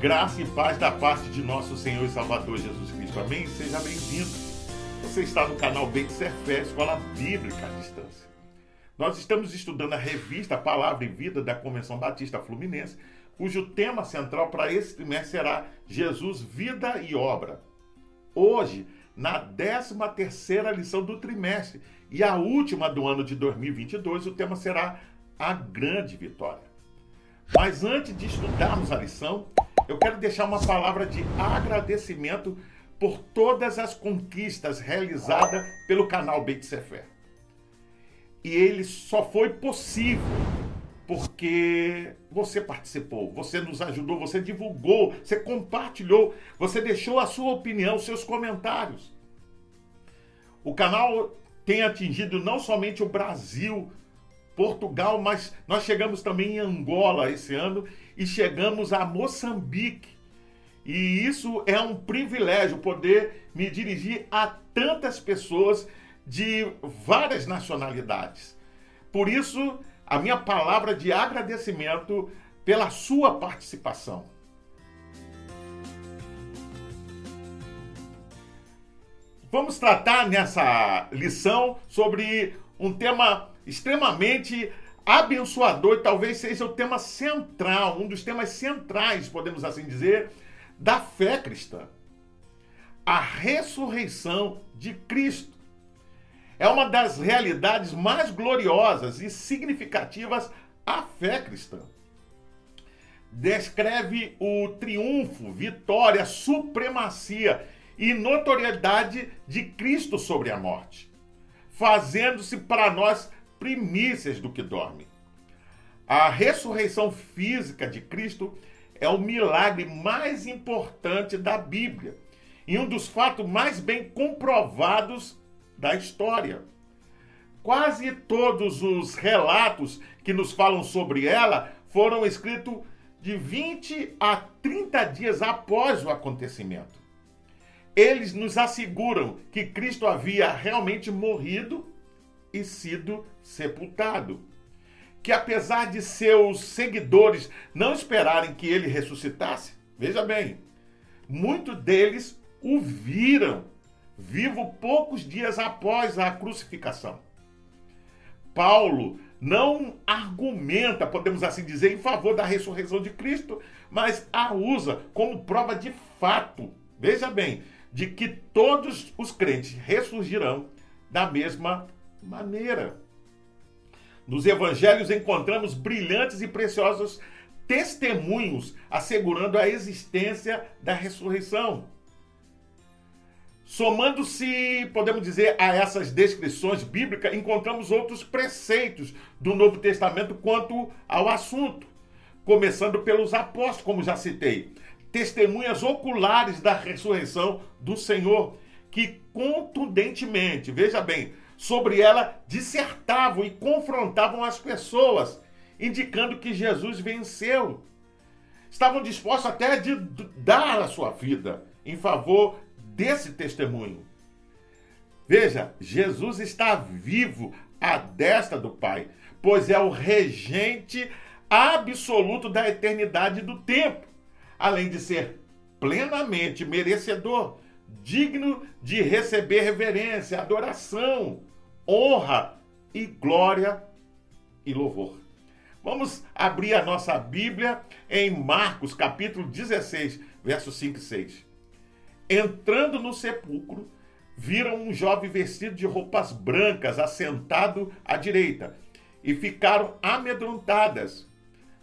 Graça e paz da parte de nosso Senhor e Salvador Jesus Cristo. Amém? Seja bem-vindo. Você está no canal Beit Fé, Escola Bíblica à Distância. Nós estamos estudando a revista Palavra e Vida da Convenção Batista Fluminense, cujo tema central para esse trimestre será Jesus, Vida e Obra. Hoje, na 13 terceira lição do trimestre e a última do ano de 2022, o tema será a grande vitória. Mas antes de estudarmos a lição, eu quero deixar uma palavra de agradecimento por todas as conquistas realizadas pelo canal Beit Sefer. E ele só foi possível porque você participou, você nos ajudou, você divulgou, você compartilhou, você deixou a sua opinião, seus comentários. O canal tem atingido não somente o Brasil, Portugal, mas nós chegamos também em Angola esse ano e chegamos a Moçambique. E isso é um privilégio poder me dirigir a tantas pessoas de várias nacionalidades. Por isso, a minha palavra de agradecimento pela sua participação. Vamos tratar nessa lição sobre um tema extremamente abençoador e talvez seja o tema central, um dos temas centrais, podemos assim dizer, da fé cristã. A ressurreição de Cristo. É uma das realidades mais gloriosas e significativas à fé cristã. Descreve o triunfo, vitória, supremacia e notoriedade de Cristo sobre a morte, fazendo-se para nós primícias do que dorme. A ressurreição física de Cristo é o milagre mais importante da Bíblia e um dos fatos mais bem comprovados da história. Quase todos os relatos que nos falam sobre ela foram escritos de 20 a 30 dias após o acontecimento. Eles nos asseguram que Cristo havia realmente morrido e sido sepultado. Que apesar de seus seguidores não esperarem que ele ressuscitasse, veja bem, muitos deles o viram vivo poucos dias após a crucificação. Paulo não argumenta, podemos assim dizer, em favor da ressurreição de Cristo, mas a usa como prova de fato, veja bem, de que todos os crentes ressurgirão da mesma maneira. Nos evangelhos encontramos brilhantes e preciosos testemunhos assegurando a existência da ressurreição. Somando-se, podemos dizer, a essas descrições bíblicas, encontramos outros preceitos do Novo Testamento quanto ao assunto, começando pelos apóstolos, como já citei, testemunhas oculares da ressurreição do Senhor, que contundentemente, veja bem, sobre ela dissertavam e confrontavam as pessoas, indicando que Jesus venceu. Estavam dispostos até de dar a sua vida em favor desse testemunho. Veja, Jesus está vivo à destra do Pai, pois é o regente absoluto da eternidade do tempo, além de ser plenamente merecedor, digno de receber reverência, adoração, honra e glória e louvor. Vamos abrir a nossa Bíblia em Marcos, capítulo 16, versos 5 e 6. Entrando no sepulcro, viram um jovem vestido de roupas brancas assentado à direita e ficaram amedrontadas.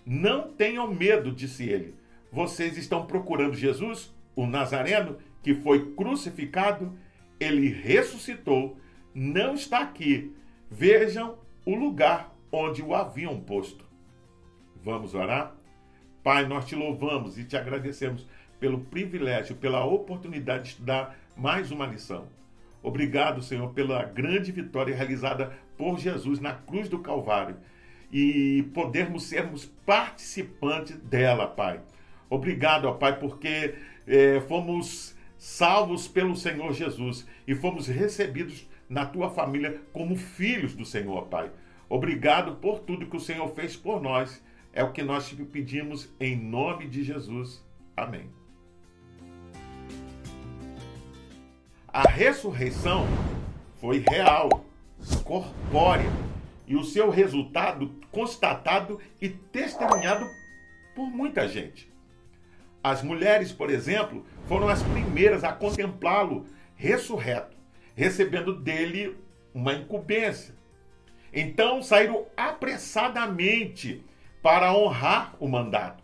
Não tenham medo, disse ele. Vocês estão procurando Jesus, o Nazareno, que foi crucificado? Ele ressuscitou não está aqui. Vejam o lugar onde o haviam posto. Vamos orar? Pai, nós te louvamos e te agradecemos pelo privilégio, pela oportunidade de estudar mais uma lição. Obrigado, Senhor, pela grande vitória realizada por Jesus na cruz do Calvário e podermos sermos participantes dela, Pai. Obrigado, ó Pai, porque eh, fomos salvos pelo Senhor Jesus e fomos recebidos na tua família como filhos do Senhor, Pai. Obrigado por tudo que o Senhor fez por nós. É o que nós te pedimos em nome de Jesus. Amém. A ressurreição foi real, corpórea, e o seu resultado constatado e testemunhado por muita gente. As mulheres, por exemplo, foram as primeiras a contemplá-lo ressurreto, recebendo dele uma incumbência. Então saíram apressadamente para honrar o mandato.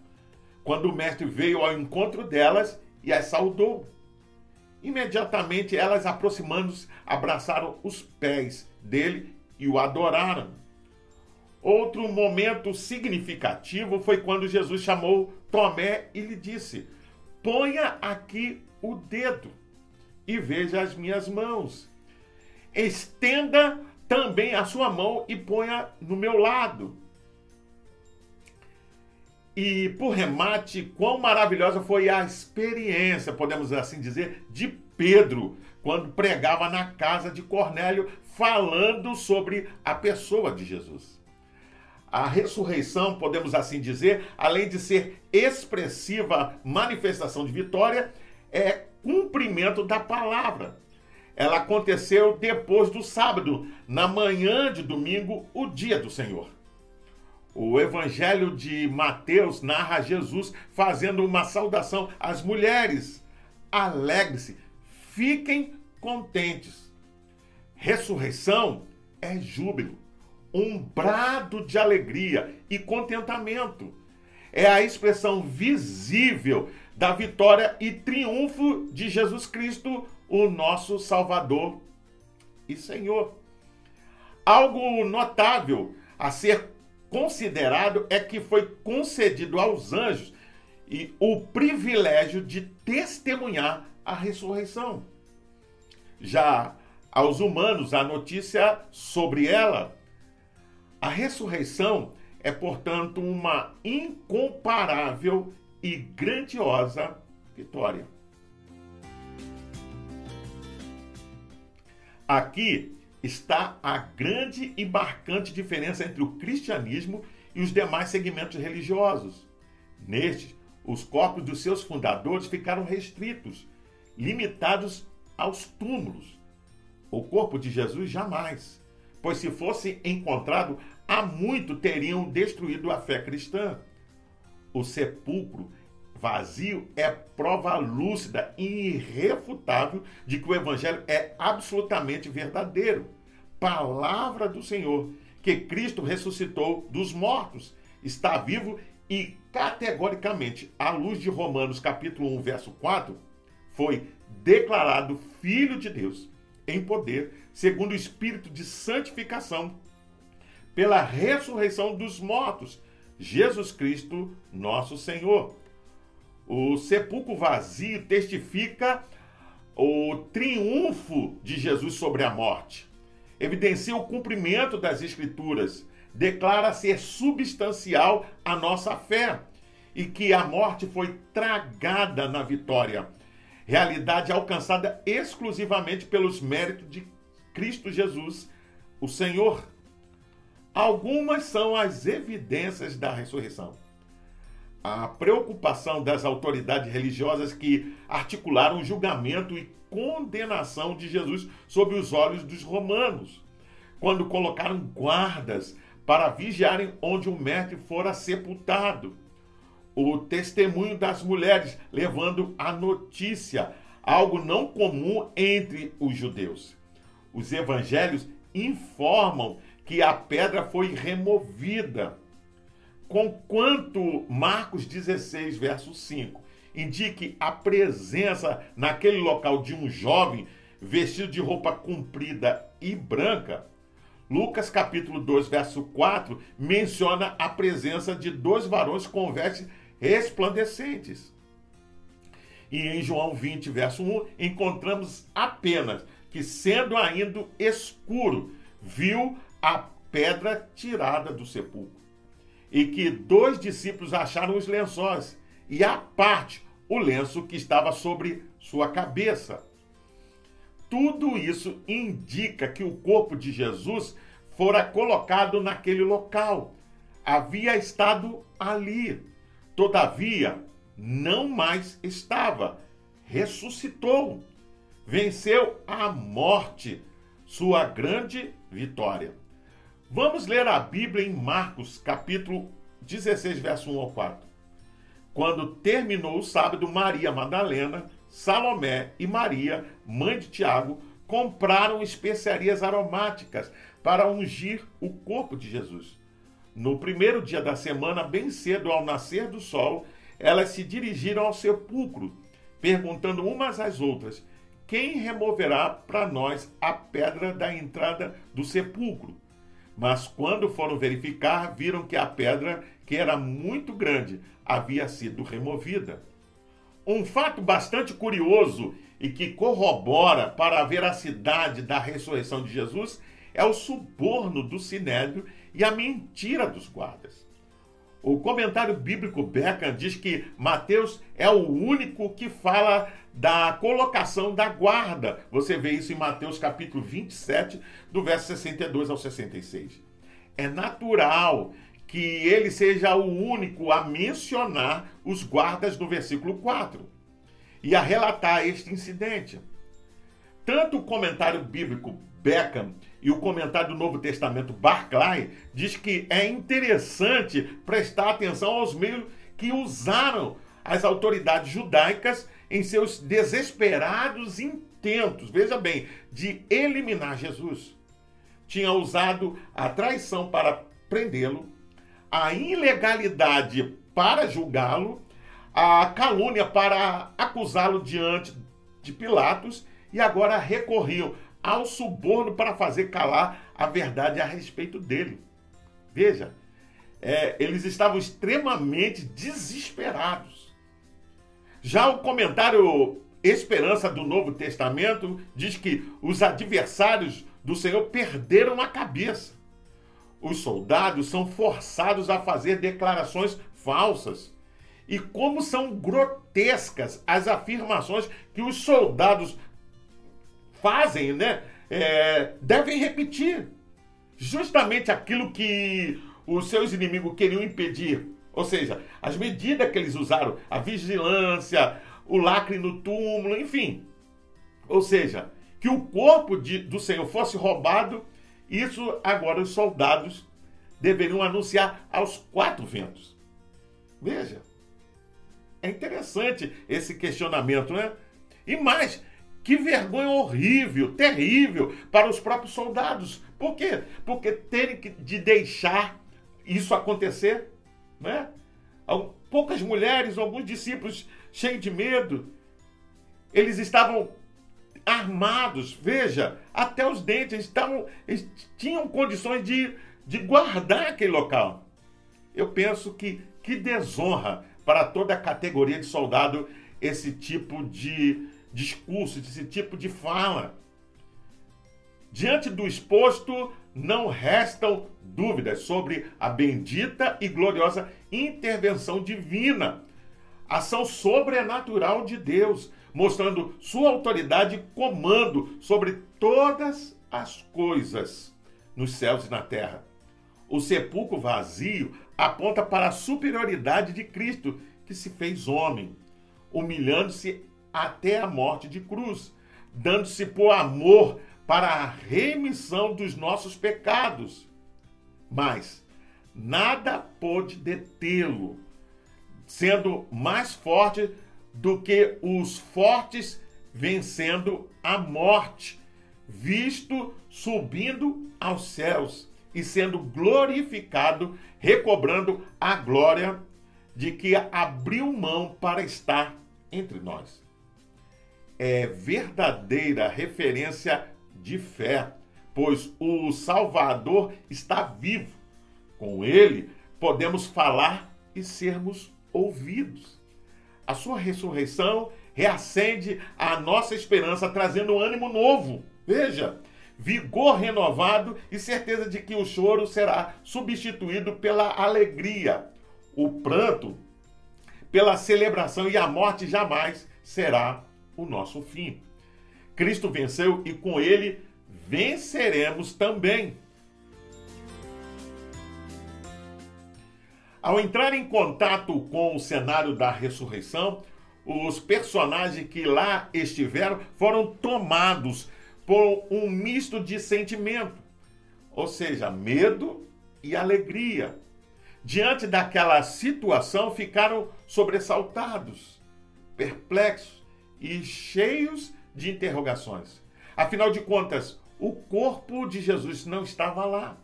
Quando o mestre veio ao encontro delas e as saudou. Imediatamente elas, aproximando-se, abraçaram os pés dele e o adoraram. Outro momento significativo foi quando Jesus chamou Tomé e lhe disse: Ponha aqui o dedo e veja as minhas mãos. Estenda também a sua mão e ponha no meu lado. E por remate, quão maravilhosa foi a experiência, podemos assim dizer, de Pedro, quando pregava na casa de Cornélio, falando sobre a pessoa de Jesus. A ressurreição, podemos assim dizer, além de ser expressiva manifestação de vitória, é cumprimento da palavra. Ela aconteceu depois do sábado, na manhã de domingo, o dia do Senhor. O Evangelho de Mateus narra Jesus fazendo uma saudação às mulheres. Alegre-se, fiquem contentes. Ressurreição é júbilo, um brado de alegria e contentamento. É a expressão visível da vitória e triunfo de Jesus Cristo, o nosso Salvador e Senhor. Algo notável a ser considerado é que foi concedido aos anjos e o privilégio de testemunhar a ressurreição. Já aos humanos, a notícia sobre ela. A ressurreição é, portanto, uma incomparável e grandiosa vitória. Aqui está a grande e marcante diferença entre o cristianismo e os demais segmentos religiosos. Nestes, os corpos dos seus fundadores ficaram restritos, limitados aos túmulos. O corpo de Jesus jamais, pois se fosse encontrado, há muito teriam destruído a fé cristã. O sepulcro vazio é prova lúcida e irrefutável de que o evangelho é absolutamente verdadeiro. Palavra do Senhor, que Cristo ressuscitou dos mortos, está vivo e categoricamente, à luz de Romanos capítulo 1, verso 4, foi declarado filho de Deus em poder, segundo o espírito de santificação, pela ressurreição dos mortos, Jesus Cristo, nosso Senhor. O sepulcro vazio testifica o triunfo de Jesus sobre a morte. Evidencia o cumprimento das Escrituras. Declara ser substancial a nossa fé e que a morte foi tragada na vitória. Realidade alcançada exclusivamente pelos méritos de Cristo Jesus, o Senhor. Algumas são as evidências da ressurreição a preocupação das autoridades religiosas que articularam o julgamento e condenação de Jesus sob os olhos dos romanos, quando colocaram guardas para vigiarem onde o mestre fora sepultado. O testemunho das mulheres levando a notícia, algo não comum entre os judeus. Os evangelhos informam que a pedra foi removida Conquanto Marcos 16, verso 5, indique a presença naquele local de um jovem vestido de roupa comprida e branca, Lucas capítulo 2, verso 4, menciona a presença de dois varões com vestes resplandecentes. E em João 20, verso 1, encontramos apenas que, sendo ainda escuro, viu a pedra tirada do sepulcro e que dois discípulos acharam os lençóis, e à parte o lenço que estava sobre sua cabeça. Tudo isso indica que o corpo de Jesus fora colocado naquele local. Havia estado ali. Todavia, não mais estava, ressuscitou, venceu a morte, sua grande vitória. Vamos ler a Bíblia em Marcos, capítulo 16, verso 1 ao 4. Quando terminou o sábado, Maria Madalena, Salomé e Maria, mãe de Tiago, compraram especiarias aromáticas para ungir o corpo de Jesus. No primeiro dia da semana, bem cedo ao nascer do sol, elas se dirigiram ao sepulcro, perguntando umas às outras: Quem removerá para nós a pedra da entrada do sepulcro? Mas quando foram verificar, viram que a pedra, que era muito grande, havia sido removida. Um fato bastante curioso e que corrobora para a veracidade da ressurreição de Jesus é o suborno do sinédrio e a mentira dos guardas. O comentário bíblico Beckham diz que Mateus é o único que fala da colocação da guarda. Você vê isso em Mateus capítulo 27, do verso 62 ao 66. É natural que ele seja o único a mencionar os guardas no versículo 4 e a relatar este incidente. Tanto o comentário bíblico Beckham e o comentário do Novo Testamento Barclay diz que é interessante prestar atenção aos meios que usaram as autoridades judaicas em seus desesperados intentos, veja bem, de eliminar Jesus. Tinha usado a traição para prendê-lo, a ilegalidade para julgá-lo, a calúnia para acusá-lo diante de Pilatos e agora recorriam ao suborno para fazer calar a verdade a respeito dele. Veja, é, eles estavam extremamente desesperados. Já o comentário Esperança do Novo Testamento diz que os adversários do Senhor perderam a cabeça. Os soldados são forçados a fazer declarações falsas. E como são grotescas as afirmações que os soldados fazem, né? É, devem repetir justamente aquilo que os seus inimigos queriam impedir. Ou seja, as medidas que eles usaram, a vigilância, o lacre no túmulo, enfim. Ou seja, que o corpo de, do Senhor fosse roubado, isso agora os soldados deveriam anunciar aos quatro ventos. Veja, é interessante esse questionamento, né? E mais, que vergonha horrível, terrível para os próprios soldados. Por quê? Porque terem que, de deixar isso acontecer, né? Poucas mulheres, alguns discípulos cheios de medo, eles estavam armados, veja, até os dentes, eles, estavam, eles tinham condições de, de guardar aquele local. Eu penso que que desonra para toda a categoria de soldado esse tipo de discurso, desse tipo de fala. Diante do exposto, não restam dúvidas sobre a bendita e gloriosa intervenção divina, ação sobrenatural de Deus, mostrando sua autoridade e comando sobre todas as coisas nos céus e na terra. O sepulcro vazio aponta para a superioridade de Cristo, que se fez homem, humilhando-se até a morte de cruz, dando-se por amor para a remissão dos nossos pecados. Mas nada pôde detê-lo, sendo mais forte do que os fortes vencendo a morte, visto subindo aos céus e sendo glorificado, recobrando a glória de que abriu mão para estar entre nós é verdadeira referência de fé, pois o Salvador está vivo. Com ele podemos falar e sermos ouvidos. A sua ressurreição reacende a nossa esperança, trazendo ânimo novo. Veja, vigor renovado e certeza de que o choro será substituído pela alegria, o pranto pela celebração e a morte jamais será o nosso fim. Cristo venceu e com ele venceremos também. Ao entrar em contato com o cenário da ressurreição, os personagens que lá estiveram foram tomados por um misto de sentimento, ou seja, medo e alegria. Diante daquela situação, ficaram sobressaltados, perplexos e cheios de interrogações. Afinal de contas, o corpo de Jesus não estava lá.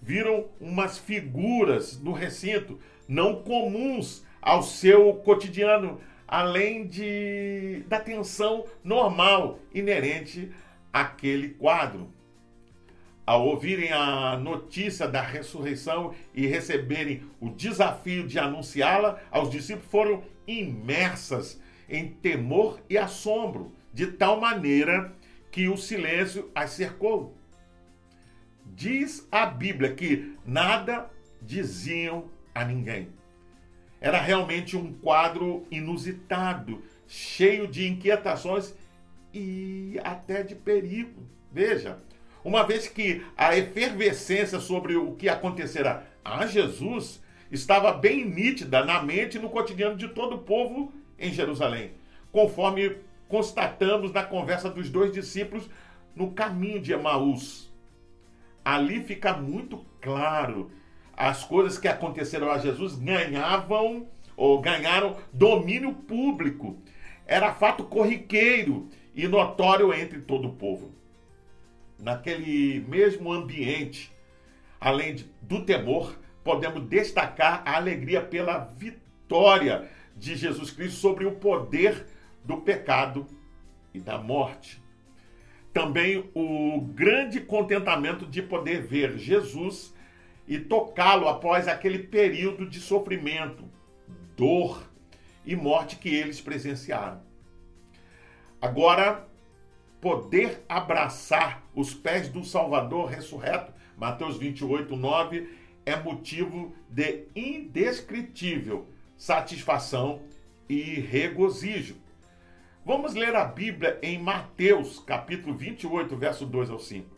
Viram umas figuras no recinto não comuns ao seu cotidiano, além de da tensão normal inerente àquele quadro. Ao ouvirem a notícia da ressurreição e receberem o desafio de anunciá-la aos discípulos, foram imersas em temor e assombro, de tal maneira que o silêncio as cercou. Diz a Bíblia que nada diziam a ninguém. Era realmente um quadro inusitado, cheio de inquietações e até de perigo. Veja, uma vez que a efervescência sobre o que acontecerá a Jesus estava bem nítida na mente e no cotidiano de todo o povo em Jerusalém, conforme constatamos na conversa dos dois discípulos no caminho de Emaús. Ali fica muito claro as coisas que aconteceram a Jesus ganhavam ou ganharam domínio público. Era fato corriqueiro e notório entre todo o povo. Naquele mesmo ambiente, além do temor, podemos destacar a alegria pela vitória de Jesus Cristo sobre o poder do pecado e da morte. Também o grande contentamento de poder ver Jesus e tocá-lo após aquele período de sofrimento, dor e morte que eles presenciaram. Agora, poder abraçar os pés do Salvador ressurreto, Mateus 28, 9, é motivo de indescritível satisfação e regozijo. Vamos ler a Bíblia em Mateus, capítulo 28, verso 2 ao 5.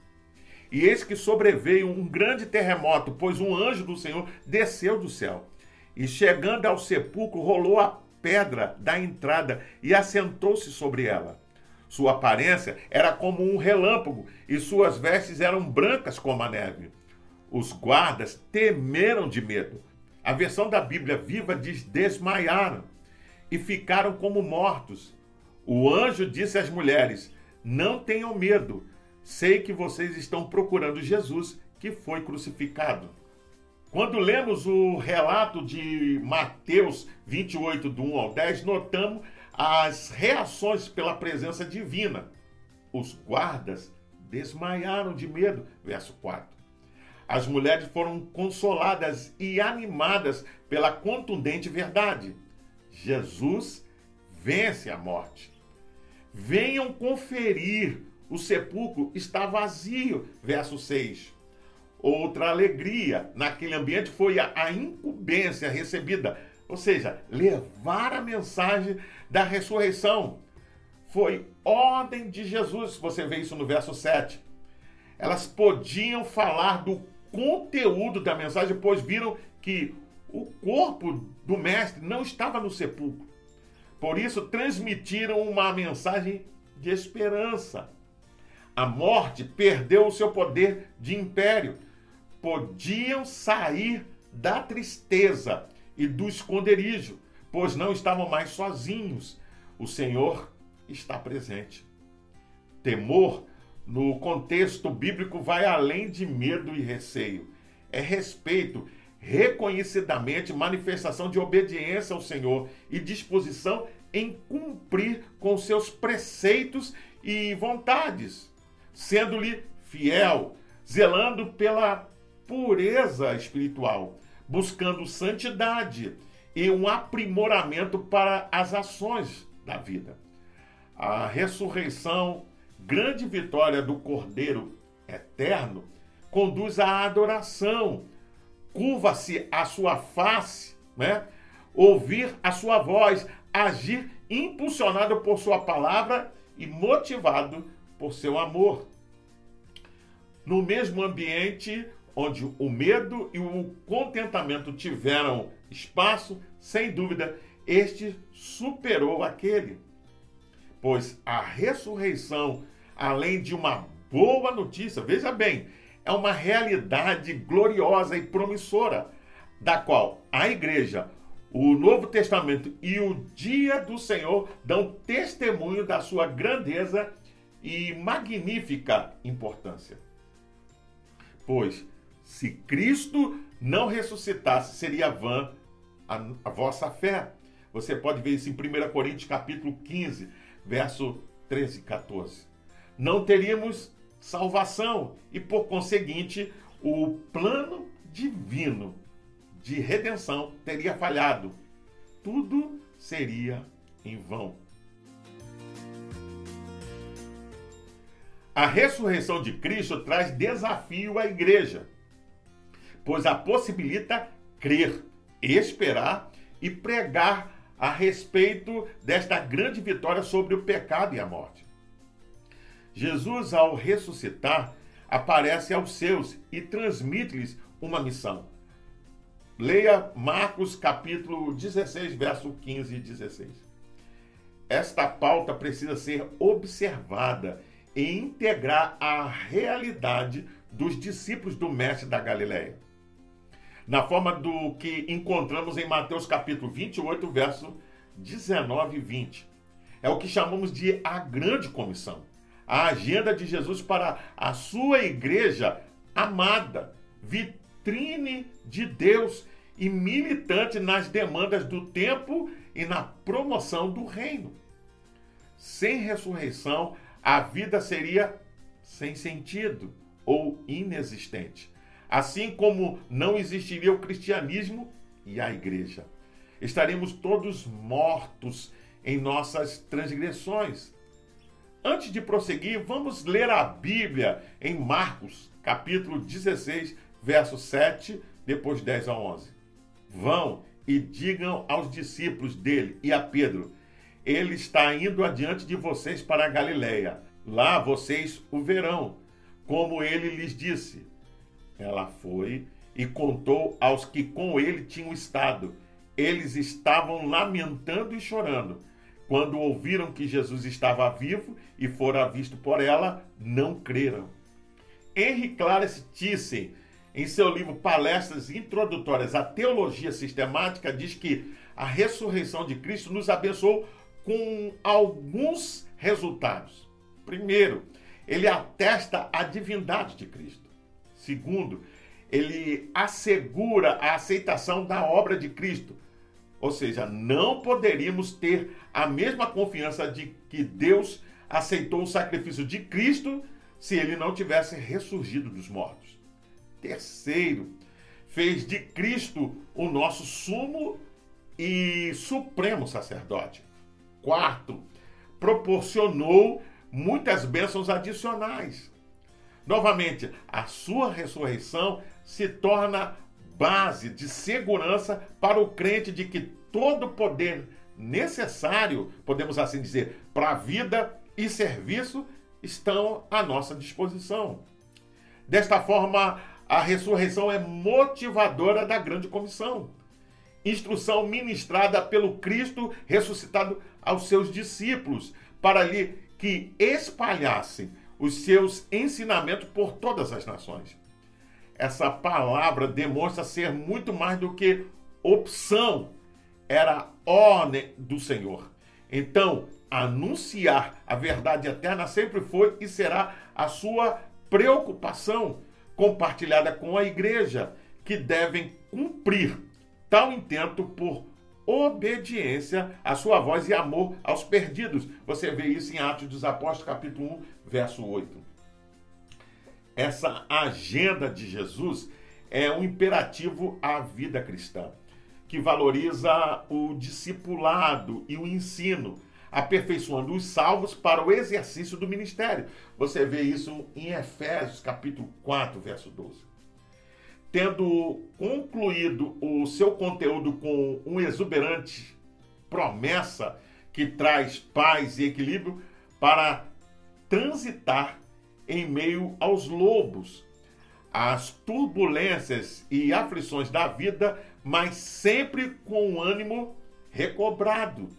E eis que sobreveio um grande terremoto, pois um anjo do Senhor desceu do céu. E chegando ao sepulcro, rolou a pedra da entrada e assentou-se sobre ela. Sua aparência era como um relâmpago e suas vestes eram brancas como a neve. Os guardas temeram de medo. A versão da Bíblia viva diz: desmaiaram e ficaram como mortos. O anjo disse às mulheres: Não tenham medo Sei que vocês estão procurando Jesus que foi crucificado. Quando lemos o relato de Mateus 28, do 1 ao 10, notamos as reações pela presença divina. Os guardas desmaiaram de medo, verso 4. As mulheres foram consoladas e animadas pela contundente verdade. Jesus vence a morte. Venham conferir o sepulcro está vazio. Verso 6. Outra alegria naquele ambiente foi a, a incumbência recebida, ou seja, levar a mensagem da ressurreição. Foi ordem de Jesus, você vê isso no verso 7. Elas podiam falar do conteúdo da mensagem, pois viram que o corpo do mestre não estava no sepulcro. Por isso, transmitiram uma mensagem de esperança. A morte perdeu o seu poder de império. Podiam sair da tristeza e do esconderijo, pois não estavam mais sozinhos. O Senhor está presente. Temor, no contexto bíblico, vai além de medo e receio. É respeito, reconhecidamente manifestação de obediência ao Senhor e disposição em cumprir com seus preceitos e vontades sendo-lhe fiel, zelando pela pureza espiritual, buscando santidade e um aprimoramento para as ações da vida. A ressurreição, grande vitória do Cordeiro eterno, conduz à adoração, curva-se a sua face, né? ouvir a sua voz, agir impulsionado por sua palavra e motivado por seu amor. No mesmo ambiente, onde o medo e o contentamento tiveram espaço, sem dúvida, este superou aquele. Pois a ressurreição, além de uma boa notícia, veja bem, é uma realidade gloriosa e promissora, da qual a igreja, o Novo Testamento e o dia do Senhor dão testemunho da sua grandeza e magnífica importância. Pois, se Cristo não ressuscitasse, seria vã a, a vossa fé. Você pode ver isso em 1 Coríntios capítulo 15, verso 13 e 14. Não teríamos salvação e, por conseguinte, o plano divino de redenção teria falhado. Tudo seria em vão. A ressurreição de Cristo traz desafio à igreja, pois a possibilita crer, esperar e pregar a respeito desta grande vitória sobre o pecado e a morte. Jesus, ao ressuscitar, aparece aos seus e transmite-lhes uma missão. Leia Marcos capítulo 16, verso 15 e 16. Esta pauta precisa ser observada e integrar a realidade dos discípulos do mestre da Galileia. Na forma do que encontramos em Mateus capítulo 28, verso 19 e 20. É o que chamamos de a grande comissão a agenda de Jesus para a sua igreja amada, vitrine de Deus e militante nas demandas do tempo e na promoção do reino. Sem ressurreição, a vida seria sem sentido ou inexistente. Assim como não existiria o cristianismo e a igreja. Estaremos todos mortos em nossas transgressões Antes de prosseguir, vamos ler a Bíblia em Marcos, capítulo 16, verso 7, depois 10 a 11. Vão e digam aos discípulos dele e a Pedro: Ele está indo adiante de vocês para a Galileia. Lá vocês o verão, como ele lhes disse. Ela foi e contou aos que com ele tinham estado. Eles estavam lamentando e chorando. Quando ouviram que Jesus estava vivo e fora visto por ela, não creram. Henry Clarence Thyssen, em seu livro Palestras Introdutórias à Teologia Sistemática, diz que a ressurreição de Cristo nos abençoou com alguns resultados. Primeiro, ele atesta a divindade de Cristo. Segundo, ele assegura a aceitação da obra de Cristo ou seja, não poderíamos ter a mesma confiança de que Deus aceitou o sacrifício de Cristo se ele não tivesse ressurgido dos mortos. Terceiro, fez de Cristo o nosso sumo e supremo sacerdote. Quarto, proporcionou muitas bênçãos adicionais. Novamente, a sua ressurreição se torna base de segurança para o crente de que todo o poder necessário, podemos assim dizer, para a vida e serviço estão à nossa disposição. Desta forma, a ressurreição é motivadora da grande comissão. Instrução ministrada pelo Cristo ressuscitado aos seus discípulos, para lhe que espalhassem os seus ensinamentos por todas as nações essa palavra demonstra ser muito mais do que opção, era ordem do Senhor. Então, anunciar a verdade eterna sempre foi e será a sua preocupação compartilhada com a igreja, que devem cumprir tal intento por obediência à sua voz e amor aos perdidos. Você vê isso em Atos dos Apóstolos, capítulo 1, verso 8 essa agenda de Jesus é um imperativo à vida cristã, que valoriza o discipulado e o ensino, aperfeiçoando os salvos para o exercício do ministério. Você vê isso em Efésios capítulo 4, verso 12. Tendo concluído o seu conteúdo com um exuberante promessa que traz paz e equilíbrio para transitar em meio aos lobos. as turbulências e aflições da vida, mas sempre com ânimo recobrado,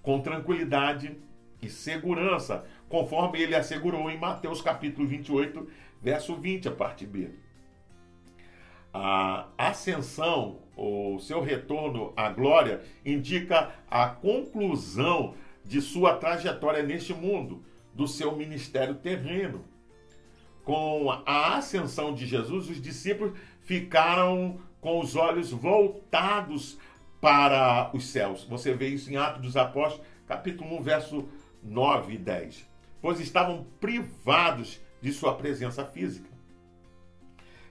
com tranquilidade e segurança, conforme ele assegurou em Mateus capítulo 28, verso 20, a parte B. A ascensão, o seu retorno à glória, indica a conclusão de sua trajetória neste mundo, do seu ministério terreno. Com a ascensão de Jesus, os discípulos ficaram com os olhos voltados para os céus. Você vê isso em Atos dos Apóstolos, capítulo 1, verso 9 e 10. Pois estavam privados de sua presença física.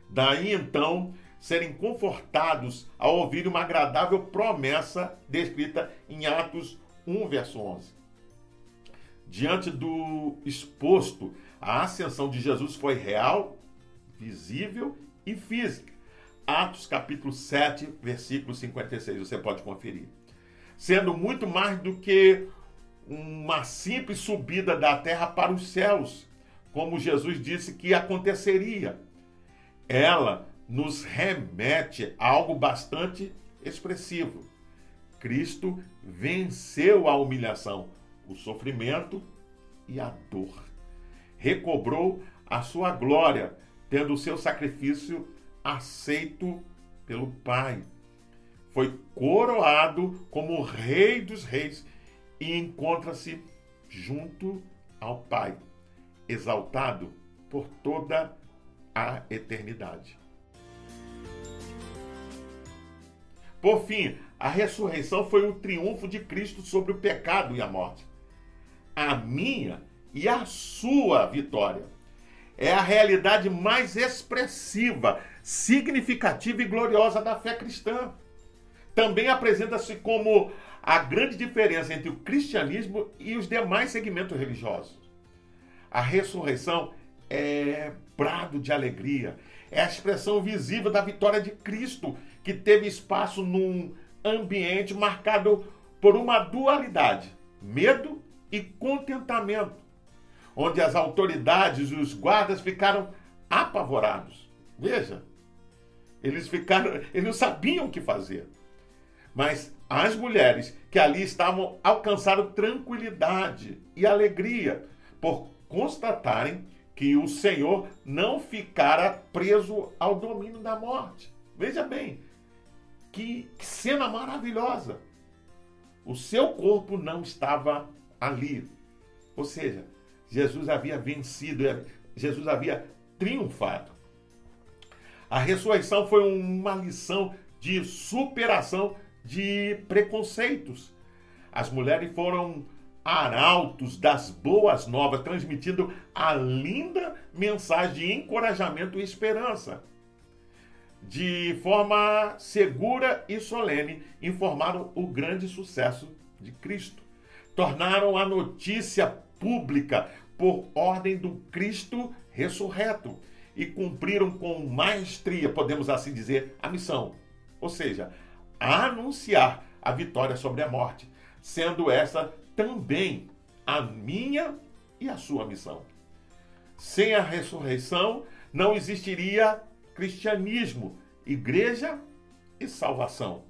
Daí então serem confortados ao ouvir uma agradável promessa descrita em Atos 1, verso 11. Diante do exposto, a ascensão de Jesus foi real, visível e física. Atos capítulo 7, versículo 56, você pode conferir. Sendo muito mais do que uma simples subida da terra para os céus, como Jesus disse que aconteceria. Ela nos remete a algo bastante expressivo. Cristo venceu a humilhação, o sofrimento e a dor. Recobrou a sua glória, tendo o seu sacrifício aceito pelo Pai. Foi coroado como Rei dos Reis e encontra-se junto ao Pai, exaltado por toda a eternidade. Por fim, a ressurreição foi o triunfo de Cristo sobre o pecado e a morte. A minha e a sua vitória. É a realidade mais expressiva, significativa e gloriosa da fé cristã. Também apresenta-se como a grande diferença entre o cristianismo e os demais segmentos religiosos. A ressurreição é brado de alegria, é a expressão visível da vitória de Cristo, que teve espaço num ambiente marcado por uma dualidade, medo e contentamento, onde as autoridades e os guardas ficaram apavorados. Veja, eles ficaram, eles não sabiam o que fazer. Mas as mulheres que ali estavam alcançaram tranquilidade e alegria por constatarem que o Senhor não ficara preso ao domínio da morte. Veja bem, que, que cena maravilhosa! O seu corpo não estava ali. Ou seja, Jesus havia vencido, Jesus havia triunfado. A ressurreição foi uma lição de superação de preconceitos. As mulheres foram arautos das boas novas, transmitindo a linda mensagem de encorajamento e esperança. De forma segura e solene, informaram o grande sucesso de Cristo. Tornaram a notícia pública por ordem do Cristo ressurreto e cumpriram com maestria, podemos assim dizer, a missão. Ou seja, anunciar a vitória sobre a morte, sendo essa também a minha e a sua missão. Sem a ressurreição, não existiria cristianismo, igreja e salvação.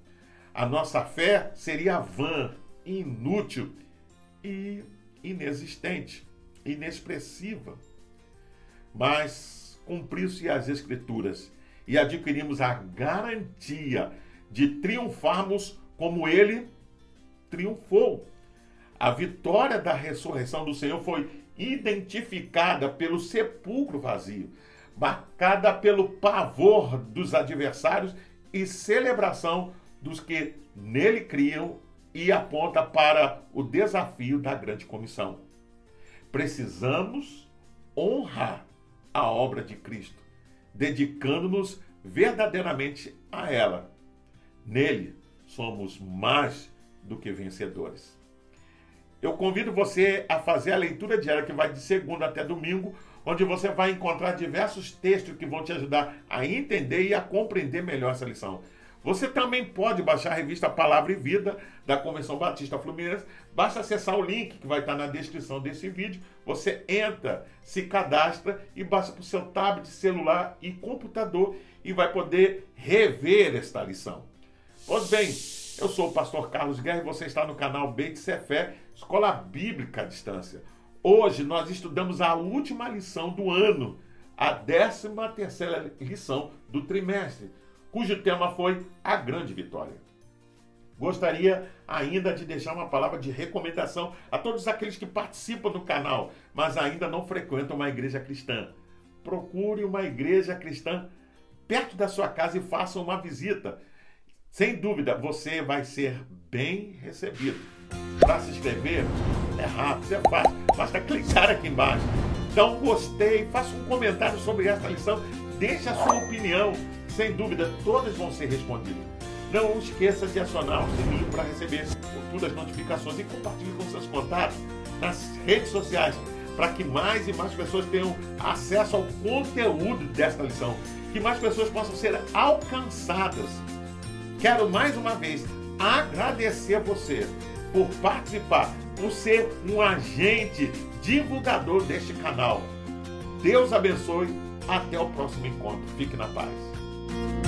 A nossa fé seria vã, inútil e inexistente, inexpressiva. Mas cumpriu-se as Escrituras e adquirimos a garantia de triunfarmos como ele triunfou. A vitória da ressurreição do Senhor foi identificada pelo sepulcro vazio, marcada pelo pavor dos adversários e celebração dos que nele criam e aponta para o desafio da grande comissão. Precisamos honrar a obra de Cristo, dedicando-nos verdadeiramente a ela Nele somos mais do que vencedores. Eu convido você a fazer a leitura diária que vai de segunda até domingo, onde você vai encontrar diversos textos que vão te ajudar a entender e a compreender melhor essa lição. Você também pode baixar a revista Palavra e Vida da Convenção Batista Fluminense. Basta acessar o link que vai estar na descrição desse vídeo. Você entra, se cadastra e baixa para o seu tablet, celular e computador e vai poder rever esta lição. Pois bem, eu sou o pastor Carlos Guerra e você está no canal Beit Fé, Escola Bíblica à Distância. Hoje nós estudamos a última lição do ano, a 13 terceira lição do trimestre cujo tema foi a grande vitória. Gostaria ainda de deixar uma palavra de recomendação a todos aqueles que participam do canal, mas ainda não frequentam uma igreja cristã. Procure uma igreja cristã perto da sua casa e faça uma visita. Sem dúvida, você vai ser bem recebido. Para se inscrever, é rápido, é fácil, basta clicar aqui embaixo. Então, gostei, faça um comentário sobre esta lição, deixe a sua opinião sem dúvida, todas vão ser respondidas. Não esqueça de acionar o sininho para receber todas as notificações e compartilhe com seus contatos nas redes sociais para que mais e mais pessoas tenham acesso ao conteúdo desta lição, que mais pessoas possam ser alcançadas. Quero mais uma vez agradecer a você por participar, por ser um agente divulgador deste canal. Deus abençoe. Até o próximo encontro. Fique na paz. Bye.